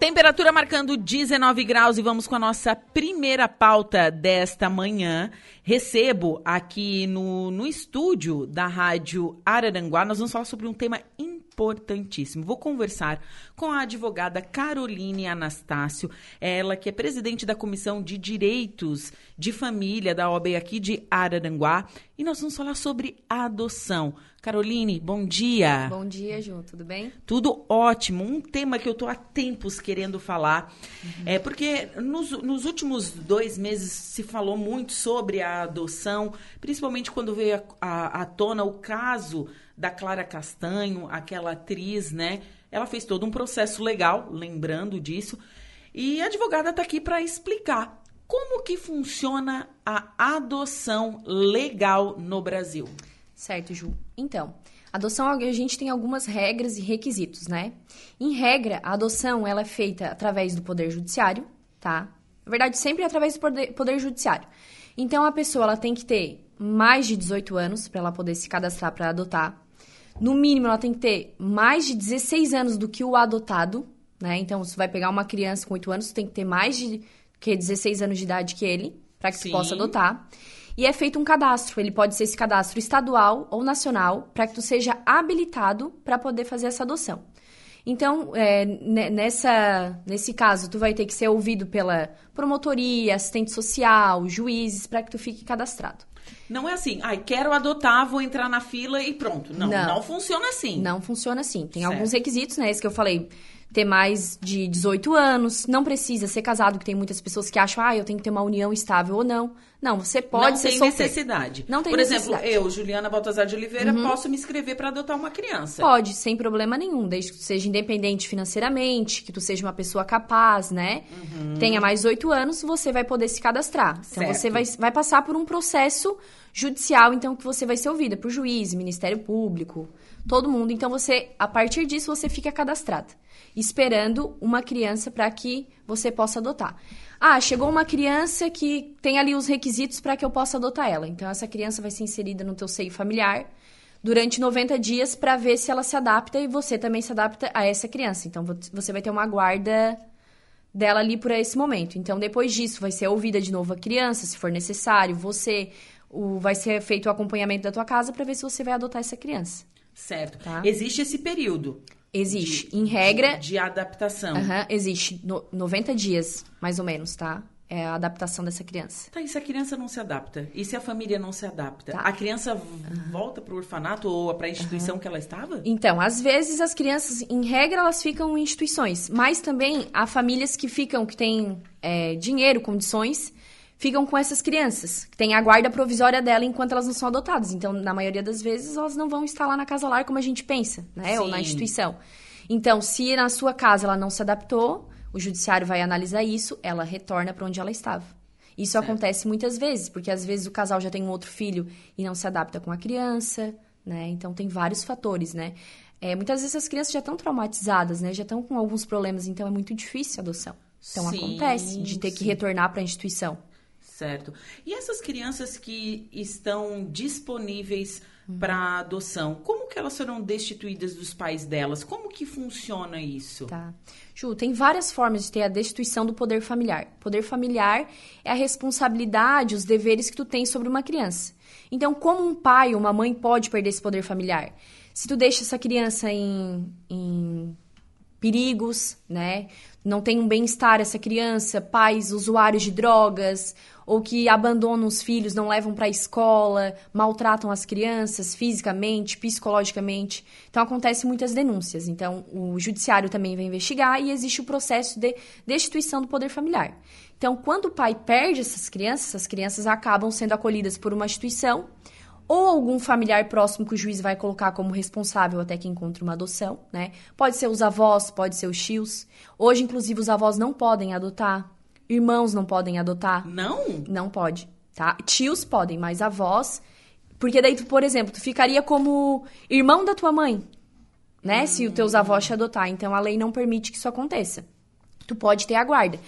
Temperatura marcando 19 graus e vamos com a nossa primeira pauta desta manhã. Recebo aqui no, no estúdio da Rádio Araranguá, nós vamos falar sobre um tema importantíssimo. Vou conversar com a advogada Caroline Anastácio, ela que é presidente da Comissão de Direitos de Família da OAB aqui de Araranguá, e nós vamos falar sobre adoção. Caroline, bom dia. Bom dia, Ju, tudo bem? Tudo ótimo. Um tema que eu estou há tempos querendo falar. Uhum. É porque nos, nos, últimos dois meses se falou muito sobre a adoção, principalmente quando veio à tona o caso da Clara Castanho, aquela atriz, né? Ela fez todo um processo legal, lembrando disso. E a advogada está aqui para explicar como que funciona a adoção legal no Brasil. Certo, Ju. Então, adoção a gente tem algumas regras e requisitos, né? Em regra, a adoção ela é feita através do poder judiciário, tá? Na verdade, sempre através do poder, poder judiciário. Então, a pessoa ela tem que ter mais de 18 anos para ela poder se cadastrar para adotar. No mínimo, ela tem que ter mais de 16 anos do que o adotado, né? Então, se vai pegar uma criança com 8 anos, tem que ter mais de que 16 anos de idade que ele, para que Sim. possa adotar e é feito um cadastro. Ele pode ser esse cadastro estadual ou nacional para que tu seja habilitado para poder fazer essa adoção. Então, é, nessa, nesse caso, tu vai ter que ser ouvido pela promotoria, assistente social, juízes, para que tu fique cadastrado. Não é assim, ai, quero adotar, vou entrar na fila e pronto. Não, não, não funciona assim. Não funciona assim. Tem certo. alguns requisitos, né? Esse que eu falei ter mais de 18 anos, não precisa ser casado, que tem muitas pessoas que acham, ah, eu tenho que ter uma união estável ou não. Não, você pode não ser tem solteiro. necessidade. Não tem Por necessidade. exemplo, eu, Juliana Baltazar de Oliveira, uhum. posso me inscrever para adotar uma criança. Pode, sem problema nenhum, desde que tu seja independente financeiramente, que tu seja uma pessoa capaz, né? Uhum. Tenha mais 8 anos, você vai poder se cadastrar. Então certo. você vai, vai passar por um processo judicial, então que você vai ser ouvida por juiz, Ministério Público, todo mundo. Então você, a partir disso, você fica cadastrada esperando uma criança para que você possa adotar. Ah, chegou uma criança que tem ali os requisitos para que eu possa adotar ela. Então, essa criança vai ser inserida no teu seio familiar durante 90 dias para ver se ela se adapta e você também se adapta a essa criança. Então, você vai ter uma guarda dela ali por esse momento. Então, depois disso, vai ser ouvida de novo a criança, se for necessário. Você o, vai ser feito o acompanhamento da tua casa para ver se você vai adotar essa criança. Certo. Tá? Existe esse período. Existe. De, em regra. De, de adaptação. Uhum, existe. No, 90 dias, mais ou menos, tá? É a adaptação dessa criança. Tá, e se a criança não se adapta? E se a família não se adapta? Tá. A criança uhum. volta para o orfanato ou para a instituição uhum. que ela estava? Então, às vezes as crianças, em regra, elas ficam em instituições. Mas também há famílias que ficam, que têm é, dinheiro, condições ficam com essas crianças, que têm a guarda provisória dela enquanto elas não são adotadas. Então, na maioria das vezes, elas não vão estar lá na casa lar como a gente pensa, né? Sim. Ou na instituição. Então, se na sua casa ela não se adaptou, o judiciário vai analisar isso, ela retorna para onde ela estava. Isso certo. acontece muitas vezes, porque às vezes o casal já tem um outro filho e não se adapta com a criança, né? Então tem vários fatores, né? É, muitas vezes as crianças já estão traumatizadas, né? Já estão com alguns problemas, então é muito difícil a adoção. Então sim, acontece de ter sim. que retornar para a instituição. Certo. E essas crianças que estão disponíveis uhum. para adoção, como que elas serão destituídas dos pais delas? Como que funciona isso? Tá. Ju, tem várias formas de ter a destituição do poder familiar. Poder familiar é a responsabilidade, os deveres que tu tens sobre uma criança. Então, como um pai ou uma mãe pode perder esse poder familiar? Se tu deixa essa criança em, em perigos, né? Não tem um bem-estar essa criança, pais usuários de drogas, ou que abandonam os filhos, não levam para a escola, maltratam as crianças fisicamente, psicologicamente. Então acontece muitas denúncias. Então o judiciário também vai investigar e existe o processo de destituição do poder familiar. Então quando o pai perde essas crianças, essas crianças acabam sendo acolhidas por uma instituição ou algum familiar próximo que o juiz vai colocar como responsável até que encontre uma adoção, né? Pode ser os avós, pode ser os tios. Hoje, inclusive, os avós não podem adotar, irmãos não podem adotar. Não? Não pode, tá? Tios podem, mas avós... Porque daí, tu, por exemplo, tu ficaria como irmão da tua mãe, né? Hum. Se os teus avós te adotar. Então, a lei não permite que isso aconteça. Tu pode ter a guarda.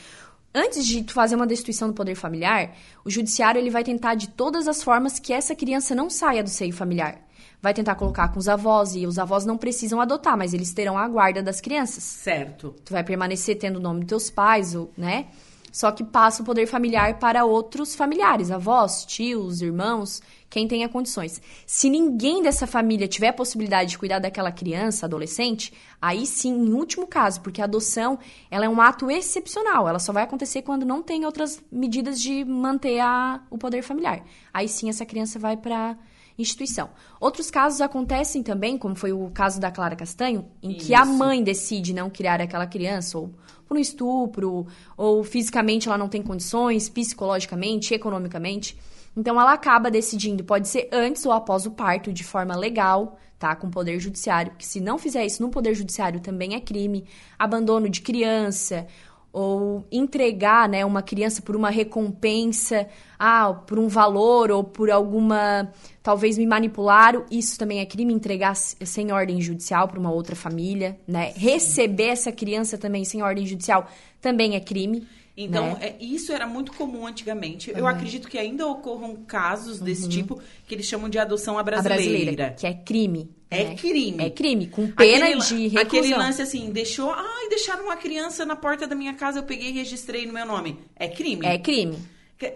antes de tu fazer uma destituição do poder familiar, o judiciário ele vai tentar de todas as formas que essa criança não saia do seio familiar. Vai tentar colocar com os avós, e os avós não precisam adotar, mas eles terão a guarda das crianças. Certo. Tu vai permanecer tendo o nome dos teus pais, né? Só que passa o poder familiar para outros familiares, avós, tios, irmãos, quem tenha condições. Se ninguém dessa família tiver a possibilidade de cuidar daquela criança, adolescente, aí sim, em último caso, porque a adoção ela é um ato excepcional, ela só vai acontecer quando não tem outras medidas de manter a, o poder familiar. Aí sim essa criança vai para instituição. Outros casos acontecem também, como foi o caso da Clara Castanho, em Isso. que a mãe decide não criar aquela criança, ou por um estupro, ou fisicamente ela não tem condições, psicologicamente, economicamente. Então ela acaba decidindo, pode ser antes ou após o parto, de forma legal, tá? Com poder judiciário. Porque se não fizer isso no poder judiciário também é crime. Abandono de criança ou entregar, né, uma criança por uma recompensa, ah, por um valor ou por alguma, talvez me manipularam, isso também é crime entregar sem ordem judicial para uma outra família, né? Receber essa criança também sem ordem judicial também é crime. Então, né? é, isso era muito comum antigamente. Uhum. Eu acredito que ainda ocorram casos desse uhum. tipo que eles chamam de adoção à brasileira. Brasileira que é crime. É né? crime. É crime, com pena aquele, de reclusão. Aquele lance assim, deixou... Ai, deixaram uma criança na porta da minha casa, eu peguei e registrei no meu nome. É crime. É crime.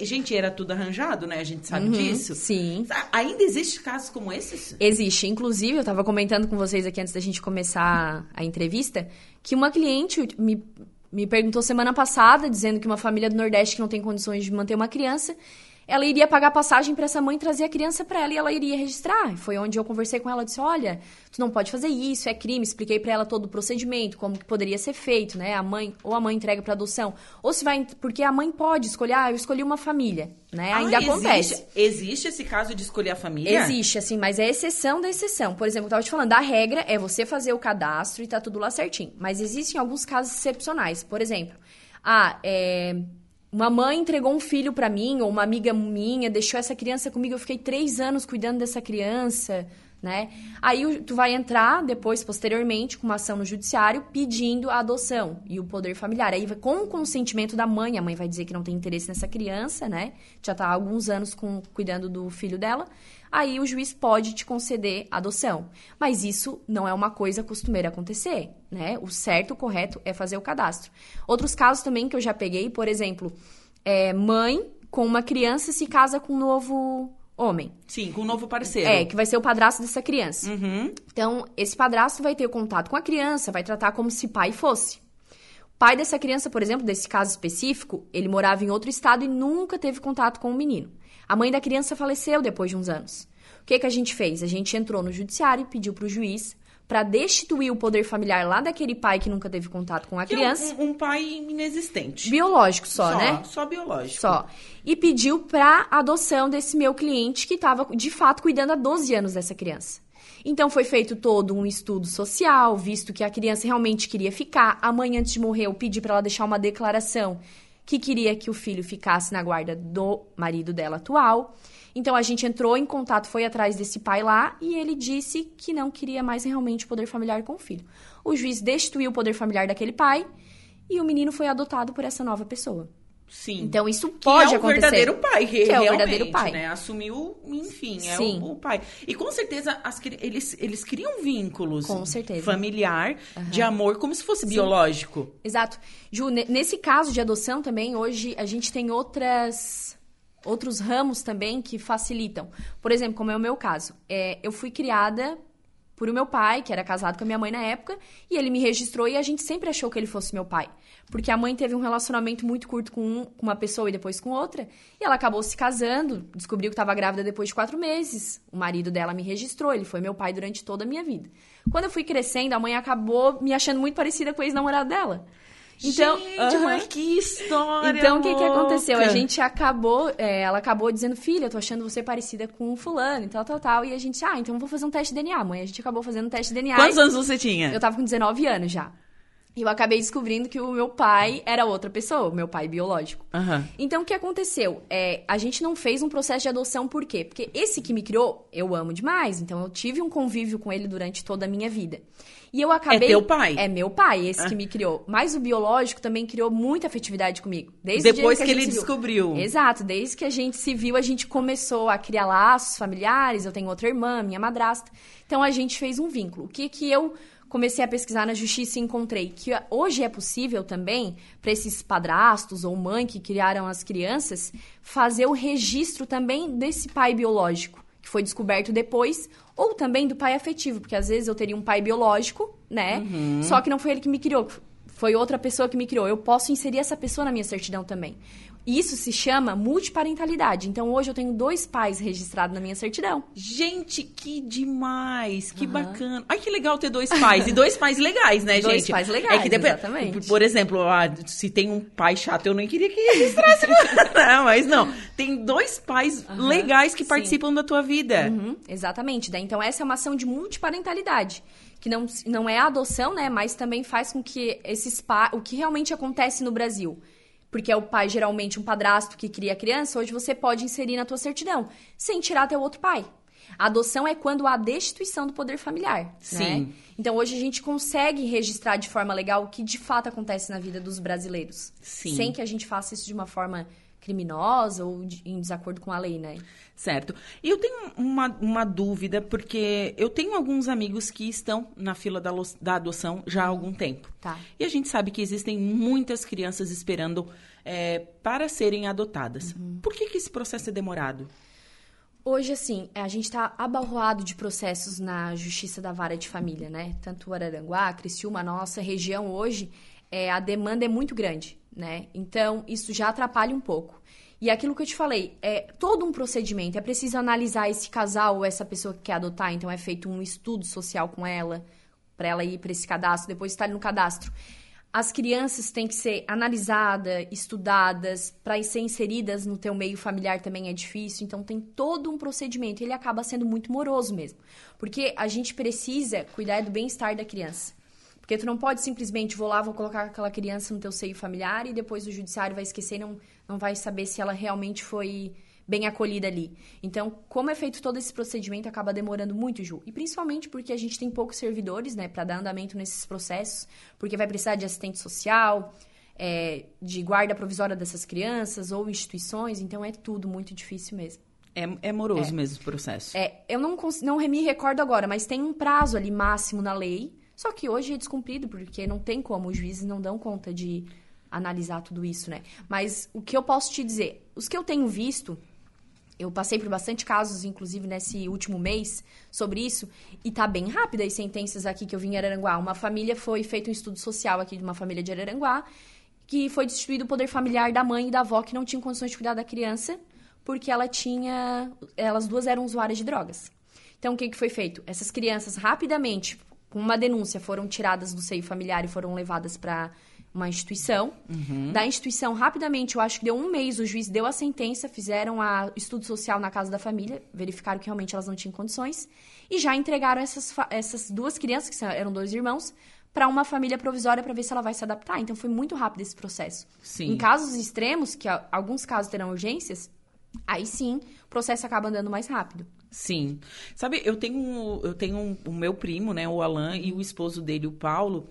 Gente, era tudo arranjado, né? A gente sabe uhum, disso. Sim. Ainda existe casos como esses? Existe. Inclusive, eu estava comentando com vocês aqui antes da gente começar a entrevista, que uma cliente me me perguntou semana passada, dizendo que uma família do Nordeste que não tem condições de manter uma criança, ela iria pagar passagem para essa mãe trazer a criança para ela e ela iria registrar. Foi onde eu conversei com ela, disse: "Olha, tu não pode fazer isso, é crime". Expliquei para ela todo o procedimento, como que poderia ser feito, né? A mãe ou a mãe entrega para adoção, ou se vai porque a mãe pode escolher, ah, eu escolhi uma família, né? Ah, Ainda existe, acontece. Existe esse caso de escolher a família? Existe, assim, mas é exceção da exceção. Por exemplo, eu tava te falando, a regra é você fazer o cadastro e tá tudo lá certinho. Mas existem alguns casos excepcionais. Por exemplo, ah, é uma mãe entregou um filho para mim, ou uma amiga minha, deixou essa criança comigo, eu fiquei três anos cuidando dessa criança, né? Aí tu vai entrar depois, posteriormente, com uma ação no judiciário pedindo a adoção e o poder familiar. Aí, com o consentimento da mãe, a mãe vai dizer que não tem interesse nessa criança, né? Já tá há alguns anos com, cuidando do filho dela aí o juiz pode te conceder adoção. Mas isso não é uma coisa costumeira acontecer, né? O certo, o correto é fazer o cadastro. Outros casos também que eu já peguei, por exemplo, é mãe com uma criança se casa com um novo homem. Sim, com um novo parceiro. É, que vai ser o padrasto dessa criança. Uhum. Então, esse padrasto vai ter contato com a criança, vai tratar como se pai fosse. O pai dessa criança, por exemplo, desse caso específico, ele morava em outro estado e nunca teve contato com o menino. A mãe da criança faleceu depois de uns anos. O que, que a gente fez? A gente entrou no judiciário e pediu para o juiz para destituir o poder familiar lá daquele pai que nunca teve contato com a que criança. É um, um, pai inexistente. Biológico só, só, né? Só biológico. Só. E pediu para adoção desse meu cliente que estava, de fato, cuidando há 12 anos dessa criança. Então foi feito todo um estudo social, visto que a criança realmente queria ficar. A mãe, antes de morrer, eu pedi para ela deixar uma declaração que queria que o filho ficasse na guarda do marido dela atual. Então a gente entrou em contato, foi atrás desse pai lá e ele disse que não queria mais realmente poder familiar com o filho. O juiz destituiu o poder familiar daquele pai e o menino foi adotado por essa nova pessoa. Sim. Então isso pode que é o acontecer. verdadeiro pai, que é o verdadeiro pai, né? Assumiu, enfim, é o, o, pai. E com certeza as, eles, eles criam vínculos. Com certeza. Familiar, uhum. de amor, como se fosse Sim. biológico. Exato. Ju, nesse caso de adoção também, hoje a gente tem outras outros ramos também que facilitam. Por exemplo, como é o meu caso, é, eu fui criada por o meu pai, que era casado com a minha mãe na época, e ele me registrou e a gente sempre achou que ele fosse meu pai. Porque a mãe teve um relacionamento muito curto com, um, com uma pessoa e depois com outra, e ela acabou se casando, descobriu que estava grávida depois de quatro meses. O marido dela me registrou, ele foi meu pai durante toda a minha vida. Quando eu fui crescendo, a mãe acabou me achando muito parecida com o ex-namorado dela. Então, gente, uh -huh. mas que história! Então, o que, que aconteceu? A gente acabou, é, ela acabou dizendo, filha, eu tô achando você parecida com o fulano e tal, tal, tal. E a gente, ah, então vou fazer um teste de DNA, mãe. A gente acabou fazendo um teste de DNA. Quantos anos você tinha? Eu tava com 19 anos já. E eu acabei descobrindo que o meu pai era outra pessoa, meu pai biológico. Aham. Então, o que aconteceu? É, a gente não fez um processo de adoção, por quê? Porque esse que me criou, eu amo demais. Então, eu tive um convívio com ele durante toda a minha vida. E eu acabei... É teu pai? É meu pai, esse Ah. que me criou. Mas o biológico também criou muita afetividade comigo. Desde Depois a que ele descobriu. Exato, desde que a gente se viu, a gente começou a criar laços familiares. Eu tenho outra irmã, minha madrasta. Então a gente fez um vínculo. O que que eu comecei a pesquisar na justiça e encontrei? Que hoje é possível também, para esses padrastos ou mãe que criaram as crianças, fazer o registro também desse pai biológico, que foi descoberto depois, ou também do pai afetivo, porque às vezes eu teria um pai biológico, né? Só que não foi ele que me criou, foi outra pessoa que me criou. Eu posso inserir essa pessoa na minha certidão também. Isso se chama multiparentalidade. Então hoje eu tenho dois pais registrados na minha certidão. Gente, que demais, que bacana. Ai, que legal ter dois pais. E dois pais legais, né, Dois gente? pais legais, é que depois, exatamente. Por exemplo, ah, se tem um pai chato, eu nem queria que registrasse. não, mas não. Tem dois pais Aham, legais que sim. participam da tua vida. Uhum, exatamente. Daí, então, essa é uma ação de multiparentalidade. Que não, não é a adoção, né? Mas também faz com que esses. O que realmente acontece no Brasil. Porque é o pai, geralmente, um padrasto que cria a criança, hoje você pode inserir na tua certidão, sem tirar teu outro pai. A adoção é quando há destituição do poder familiar. Sim. Né? Então hoje a gente consegue registrar de forma legal o que de fato acontece na vida dos brasileiros. Sim. Sem que a gente faça isso de uma forma criminosa ou de- em desacordo com a lei, né? Certo. E eu tenho uma, uma dúvida, porque eu tenho alguns amigos que estão na fila da, da adoção já há algum tempo. Tá. E a gente sabe que existem muitas crianças esperando é, para serem adotadas. Uhum. Por que, que esse processo é demorado? Hoje, assim, a gente está abarroado de processos na Justiça da Vara de Família, né? Tanto Araranguá, Criciúma, a nossa região hoje, é, a demanda é muito grande, né? Então, isso já atrapalha um pouco. E aquilo que eu te falei, é todo um procedimento. É preciso analisar esse casal ou essa pessoa que quer adotar. Então, é feito um estudo social com ela, para ela ir para esse cadastro, depois estar no cadastro. As crianças têm que ser analisadas, estudadas, para ser inseridas no teu meio familiar também é difícil. Então tem todo um procedimento. Ele acaba sendo muito moroso mesmo. Porque a gente precisa cuidar do bem-estar da criança. Porque tu não pode simplesmente, vou lá, vou colocar aquela criança no teu seio familiar e depois o judiciário vai esquecer e não, não vai saber se ela realmente foi bem acolhida ali. Então, como é feito todo esse procedimento, acaba demorando muito, Ju. E principalmente porque a gente tem poucos servidores, né, para dar andamento nesses processos, porque vai precisar de assistente social, é, de guarda provisória dessas crianças ou instituições, então é tudo muito difícil mesmo. É, é moroso mesmo o processo. É, eu não, não me recordo agora, mas tem um prazo ali máximo na lei, só que hoje é descumprido, porque não tem como, os juízes não dão conta de analisar tudo isso, né? Mas o que eu posso te dizer, os que eu tenho visto, eu passei por bastante casos, inclusive nesse último mês, sobre isso, e tá bem rápida as sentenças aqui que eu vim em Araranguá. Uma família foi feito um estudo social aqui de uma família de Araranguá, que foi destituído o poder familiar da mãe e da avó que não tinham condições de cuidar da criança, porque ela tinha. Elas duas eram usuárias de drogas. Então, o que, que foi feito? Essas crianças, rapidamente, com uma denúncia, foram tiradas do seio familiar e foram levadas para uma instituição. Da instituição, rapidamente, eu acho que deu um mês, o juiz deu a sentença, fizeram a estudo social na casa da família, verificaram que realmente elas não tinham condições, e já entregaram essas, essas duas crianças, que eram dois irmãos, para uma família provisória para ver se ela vai se adaptar. Então, foi muito rápido esse processo. Sim. Em casos extremos, que alguns casos terão urgências, aí sim, o processo acaba andando mais rápido. Sim. Sabe, eu tenho, eu tenho um- o meu primo, né, o Alan, e o esposo dele, o Paulo.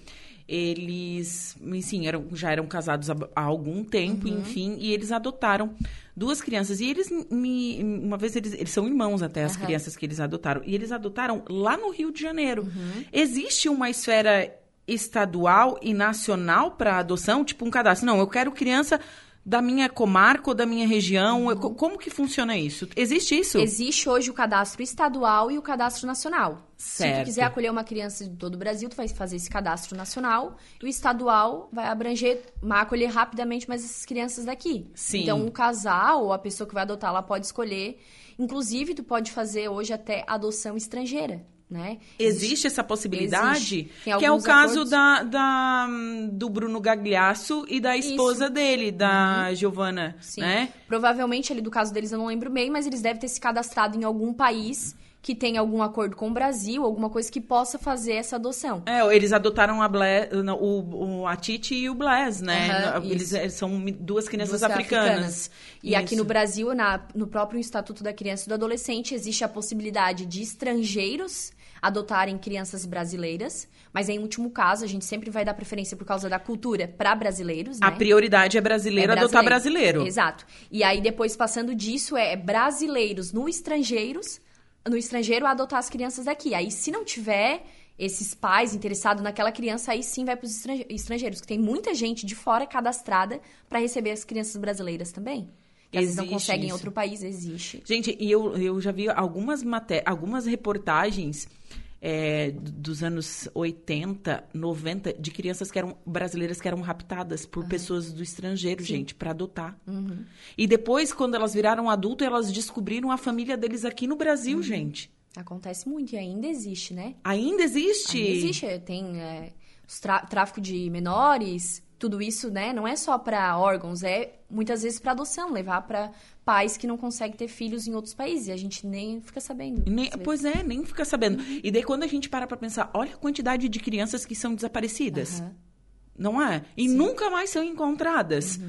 Eles, sim, eram, já eram casados há, há algum tempo, enfim, e eles adotaram duas crianças. E eles me. Uma vez eles, eles são irmãos até, as crianças que eles adotaram. E eles adotaram lá no Rio de Janeiro. Existe uma esfera estadual e nacional para adoção? Tipo um cadastro. Não, eu quero criança da minha comarca ou da minha região. Co- Como que funciona isso? Existe isso? Existe hoje o cadastro estadual e o cadastro nacional. Se Certo. tu quiser acolher uma criança de todo o Brasil, tu vai fazer esse cadastro nacional. E o estadual vai abranger, vai acolher rapidamente mais essas crianças daqui. Sim. Então, o casal ou a pessoa que vai adotar, ela pode escolher. Inclusive, tu pode fazer hoje até adoção estrangeira, né? Existe essa possibilidade? Existe. Que é o caso acordos. da, da, do Bruno Gagliasso e da esposa dele, da Giovana, Sim. né? Provavelmente, ali do caso deles, eu não lembro bem, mas eles devem ter se cadastrado em algum país que tem algum acordo com o Brasil, alguma coisa que possa fazer essa adoção. É, eles adotaram a, Ble, o, o, a Titi e o Blaise, né? Uhum, eles, eles são duas crianças Duas africanas. africanas. E Isso. aqui no Brasil, na- no próprio Estatuto da Criança e do Adolescente, existe a possibilidade de estrangeiros adotarem crianças brasileiras, mas em último caso, a gente sempre vai dar preferência por causa da cultura para brasileiros, né? A prioridade é brasileiro É adotar brasileiro. Exato. E aí depois passando disso é brasileiros no estrangeiros, no estrangeiro adotar as crianças daqui. Aí se não tiver esses pais interessados naquela criança, aí sim vai para os estrangeiros, que tem muita gente de fora cadastrada para receber as crianças brasileiras também. Que às vezes não Existe conseguem em outro país, existe. Gente, e eu, eu já vi algumas, algumas reportagens é, dos anos 80, 90, de crianças que eram brasileiras que eram raptadas por pessoas do estrangeiro, gente, para adotar. Uhum. E depois, quando elas viraram adulto, elas descobriram a família deles aqui no Uhum. Brasil, gente. Acontece muito e ainda existe, né? Ainda existe? Ainda existe, tem é, tra- tráfico de menores, tudo isso, né? Não é só para órgãos, é muitas vezes para adoção, levar para pais que não conseguem ter filhos em outros países. E a gente nem fica sabendo. Nem- pois é, nem fica sabendo. E daí, quando a gente para pra pensar, olha a quantidade de crianças que são desaparecidas. Aham. Não é? E nunca mais são encontradas.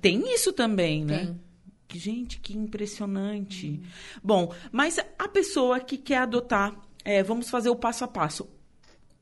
Tem isso também, né? Tem. Que, Gente, que impressionante. Bom, mas a pessoa que quer adotar, é, vamos fazer o passo a passo.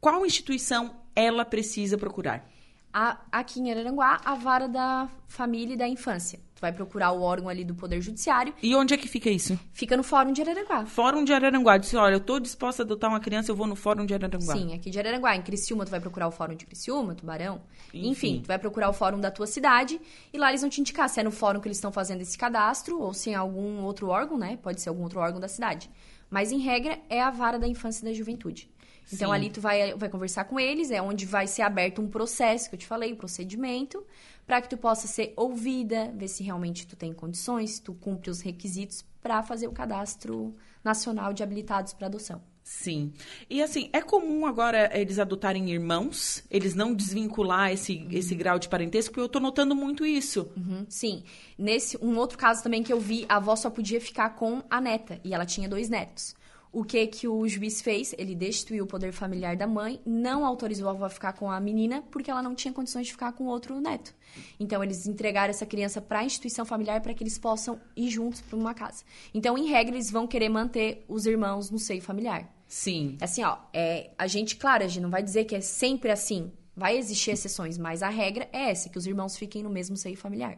Qual instituição ela precisa procurar? A- aqui em Araranguá, a vara da família e da infância. Tu vai procurar o órgão ali do Poder Judiciário. E onde é que fica isso? Fica no Fórum de Araranguá. Fórum de Araranguá. Disse, olha, eu estou disposta a adotar uma criança, eu vou no Fórum de Araranguá. Sim, aqui de Araranguá. Em Criciúma, tu vai procurar o Fórum de Criciúma, Tubarão. Enfim. Enfim. tu vai procurar o Fórum da tua cidade e lá eles vão te indicar se é no fórum que eles estão fazendo esse cadastro ou se é algum outro órgão, né? Pode ser algum outro órgão da cidade. Mas, em regra, é a vara da infância e da juventude. Então, Sim. ali tu vai, vai conversar com eles, é onde vai ser aberto um processo, que eu te falei, um procedimento, para que tu possa ser ouvida, ver se realmente tu tem condições, se tu cumpre os requisitos para fazer o cadastro nacional de habilitados para adoção. Sim. E assim, é comum agora eles adotarem irmãos, eles não desvincular esse, esse grau de parentesco, porque eu tô notando muito isso. Uhum, sim. Nesse um outro caso também que eu vi, a avó só podia ficar com a neta e ela tinha dois netos. O que que o juiz fez? Ele destituiu o poder familiar da mãe, não autorizou a avó a ficar com a menina porque ela não tinha condições de ficar com outro neto. Então eles entregaram essa criança para a instituição familiar para que eles possam ir juntos para uma casa. Então, em regra, eles vão querer manter os irmãos no seio familiar. Sim. Assim, ó, é, a gente, claro, a gente não vai dizer que é sempre assim. Vai existir exceções, mas a regra é essa, que os irmãos fiquem no mesmo seio familiar.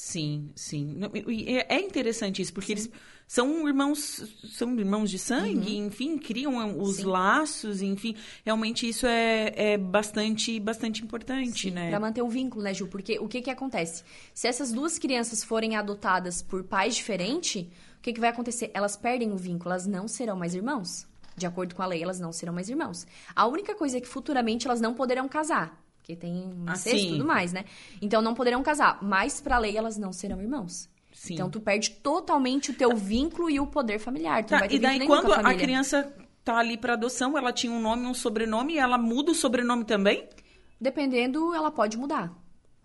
Sim, sim. E É interessante isso, porque eles são irmãos, são irmãos de sangue, enfim, criam os Sim. laços, enfim. Realmente isso é, é bastante, bastante importante, né? Pra manter o vínculo, né, Ju? Porque o que que acontece? Se essas duas crianças forem adotadas por pais diferentes, o que que vai acontecer? Elas perdem o vínculo, elas não serão mais irmãos. De acordo com a lei, elas não serão mais irmãos. A única coisa é que futuramente elas não poderão casar. Porque tem Ah, incesto e tudo mais, né? Então não poderão casar. Mas pra lei elas não serão irmãos. Sim. Então tu perde totalmente o teu vínculo e o poder familiar. Tu Tá, e daí, quando a a criança tá ali para adoção, ela tinha um nome, um sobrenome, e ela muda o sobrenome também? Dependendo, ela pode mudar.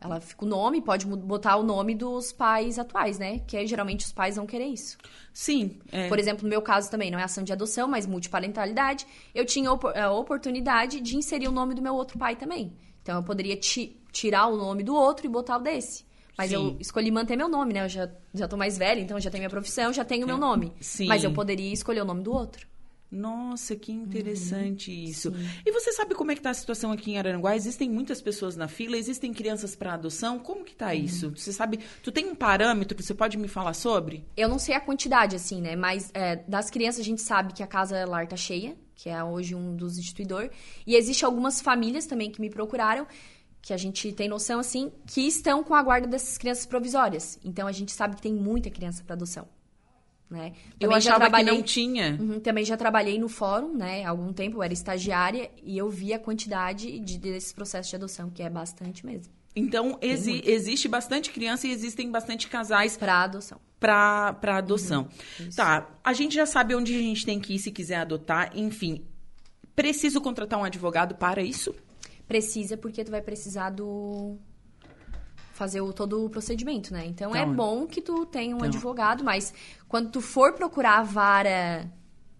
Ela fica o nome, pode botar o nome dos pais atuais, né? Que geralmente os pais vão querer isso. Sim. é. Por exemplo, no meu caso também, não é ação de adoção, mas multiparentalidade. Eu tinha a oportunidade de inserir o nome do meu outro pai também. Então eu poderia ti- tirar o nome do outro e botar o desse. Mas Sim. eu escolhi manter meu nome, né? Eu já, já tô mais velha, então já tenho minha profissão, já tenho meu nome. Sim. Mas eu poderia escolher o nome do outro. Nossa, que interessante isso. Uhum. sim. E você sabe como é que tá a situação aqui em Araranguá? Existem muitas pessoas na fila, existem crianças para adoção. Como que tá Uhum. isso? Você sabe, tu tem um parâmetro, você pode me falar sobre? Eu não sei a quantidade, assim, né? Mas é, das crianças a gente sabe que a casa lar tá cheia, que é hoje um dos instituidores. E existe algumas famílias também que me procuraram, que a gente tem noção, assim, que estão com a guarda dessas crianças provisórias. Então a gente sabe que tem muita criança para adoção. Né? Eu Também já achava que trabalhei- não tinha. Uhum, também já trabalhei no fórum, né? Há algum tempo, eu era estagiária e eu vi a quantidade de, desses processos de adoção, que é bastante mesmo. Então, exi- existe bastante criança e existem bastante casais Para adoção. para adoção. Uhum, tá, a gente já sabe onde a gente tem que ir se quiser adotar, enfim. Preciso contratar um advogado para isso? Precisa, porque tu vai precisar do fazer o, todo o procedimento, né? Então, é Então, bom que tu tenha um então- advogado, mas quando tu for procurar a vara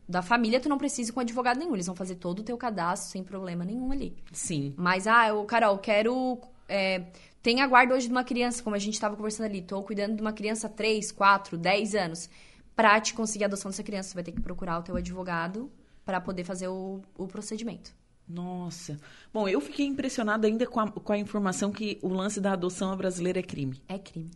da família, tu não precisa com advogado nenhum. Eles vão fazer todo o teu cadastro sem problema nenhum ali. Sim. Mas, ah, eu, Carol, quero. É, tem a guarda hoje de uma criança, como a gente estava conversando ali. Tô cuidando de uma criança há 3, 4, 10 anos. Pra te conseguir a adoção dessa criança, você vai ter que procurar o teu advogado para poder fazer o, o procedimento. Nossa. Bom, eu fiquei impressionada ainda com a, com a informação que o lance da adoção brasileira é crime. É crime.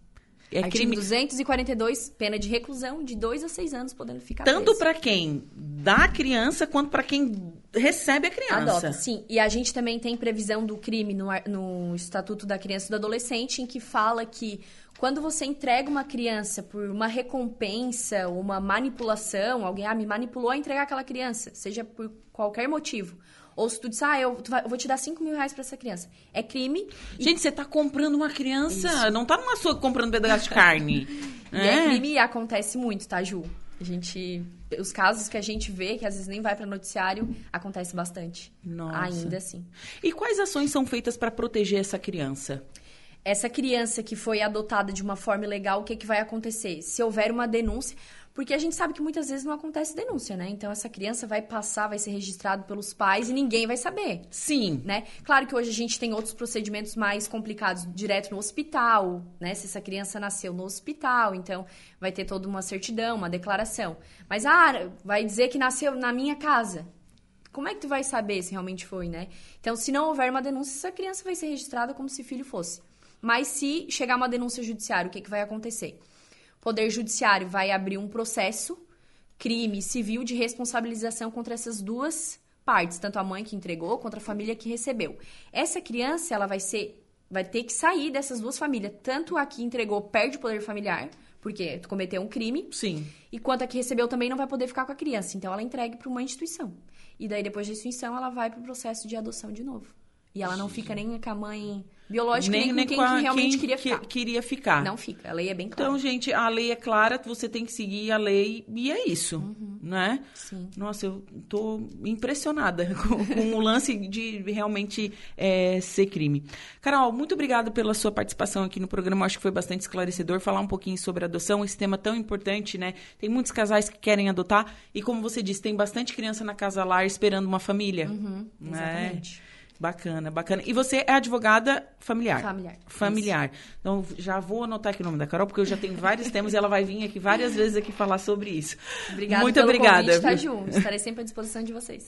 É Artigo crime 242, pena de reclusão de 2 a 6 anos, podendo ficar tanto para quem dá a criança quanto para quem recebe a criança. Adota, sim. E a gente também tem previsão do crime no, no Estatuto da Criança e do Adolescente, em que fala que quando você entrega uma criança por uma recompensa, uma manipulação, alguém ah, me manipulou a entregar aquela criança, seja por qualquer motivo. Ou se tu diz, ah, eu, vai- eu vou te dar 5 mil reais pra essa criança. É crime Gente, você tá comprando uma criança, não tá numa sua comprando um pedaço de carne. E é crime e acontece muito, tá, Ju? A gente. Os casos que a gente vê, que às vezes nem vai pra noticiário, acontece bastante. Nossa. Ainda assim. E quais ações são feitas para proteger essa criança? Essa criança que foi adotada de uma forma ilegal, o que, que vai acontecer? Se houver uma denúncia. Porque a gente sabe que muitas vezes não acontece denúncia, né? Então essa criança vai passar, vai ser registrado pelos pais e ninguém vai saber. Sim. Né? Claro que hoje a gente tem outros procedimentos mais complicados direto no hospital, né? Se essa criança nasceu no hospital, então vai ter toda uma certidão, uma declaração. Mas ah, vai dizer que nasceu na minha casa. Como é que tu vai saber se realmente foi, né? Então, se não houver uma denúncia, essa criança vai ser registrada como se filho fosse. Mas se chegar uma denúncia judiciária, o que, que vai acontecer? O Poder Judiciário vai abrir um processo crime civil de responsabilização contra essas duas partes, tanto a mãe que entregou quanto a família que recebeu. Essa criança, ela vai ser vai ter que sair dessas duas famílias, tanto a que entregou perde o poder familiar, porque tu cometeu um crime, Sim. e quanto a que recebeu também não vai poder ficar com a criança. Então ela é entregue para uma instituição. E daí depois da instituição ela vai para o processo de adoção de novo. E ela não fica nem com a mãe biológica nem, com quem com a- que realmente quem queria que- ficar. queria ficar. Não fica. A lei é bem clara. Então, gente, a lei é clara, você tem que seguir a lei e é isso, né? Sim. Nossa, eu tô impressionada com, com o lance de realmente é, ser crime. Carol, muito obrigada pela sua participação aqui no programa. Acho que foi bastante esclarecedor falar um pouquinho sobre adoção, esse tema tão importante, né? Tem muitos casais que querem adotar e, como você disse, tem bastante criança na casa lar esperando uma família. né? Uhum, exatamente. Bacana, bacana. E você é advogada familiar? Familiar. Familiar. Então, já vou anotar aqui o nome da Carol, porque eu já tenho vários temas e ela vai vir aqui várias vezes aqui falar sobre isso. Obrigada Muito pelo obrigada. convite, tá, viu? Ju? Estarei sempre à disposição de vocês.